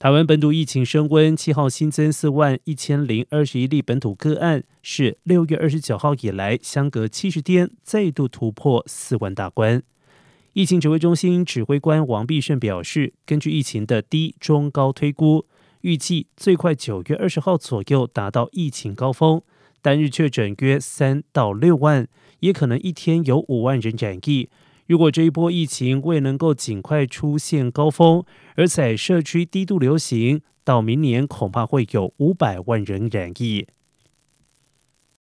台湾本土疫情升温，七号新增四万一千零二十一例本土个案，是六月二十九号以来相隔七十天再度突破四万大关。疫情指挥中心指挥官王必胜表示，根据疫情的低、中、高推估，预计最快九月二十号左右达到疫情高峰，单日确诊约三到六万，也可能一天有五万人染疫。如果这一波疫情未能够尽快出现高峰，而在社区低度流行，到明年恐怕会有五百万人染疫。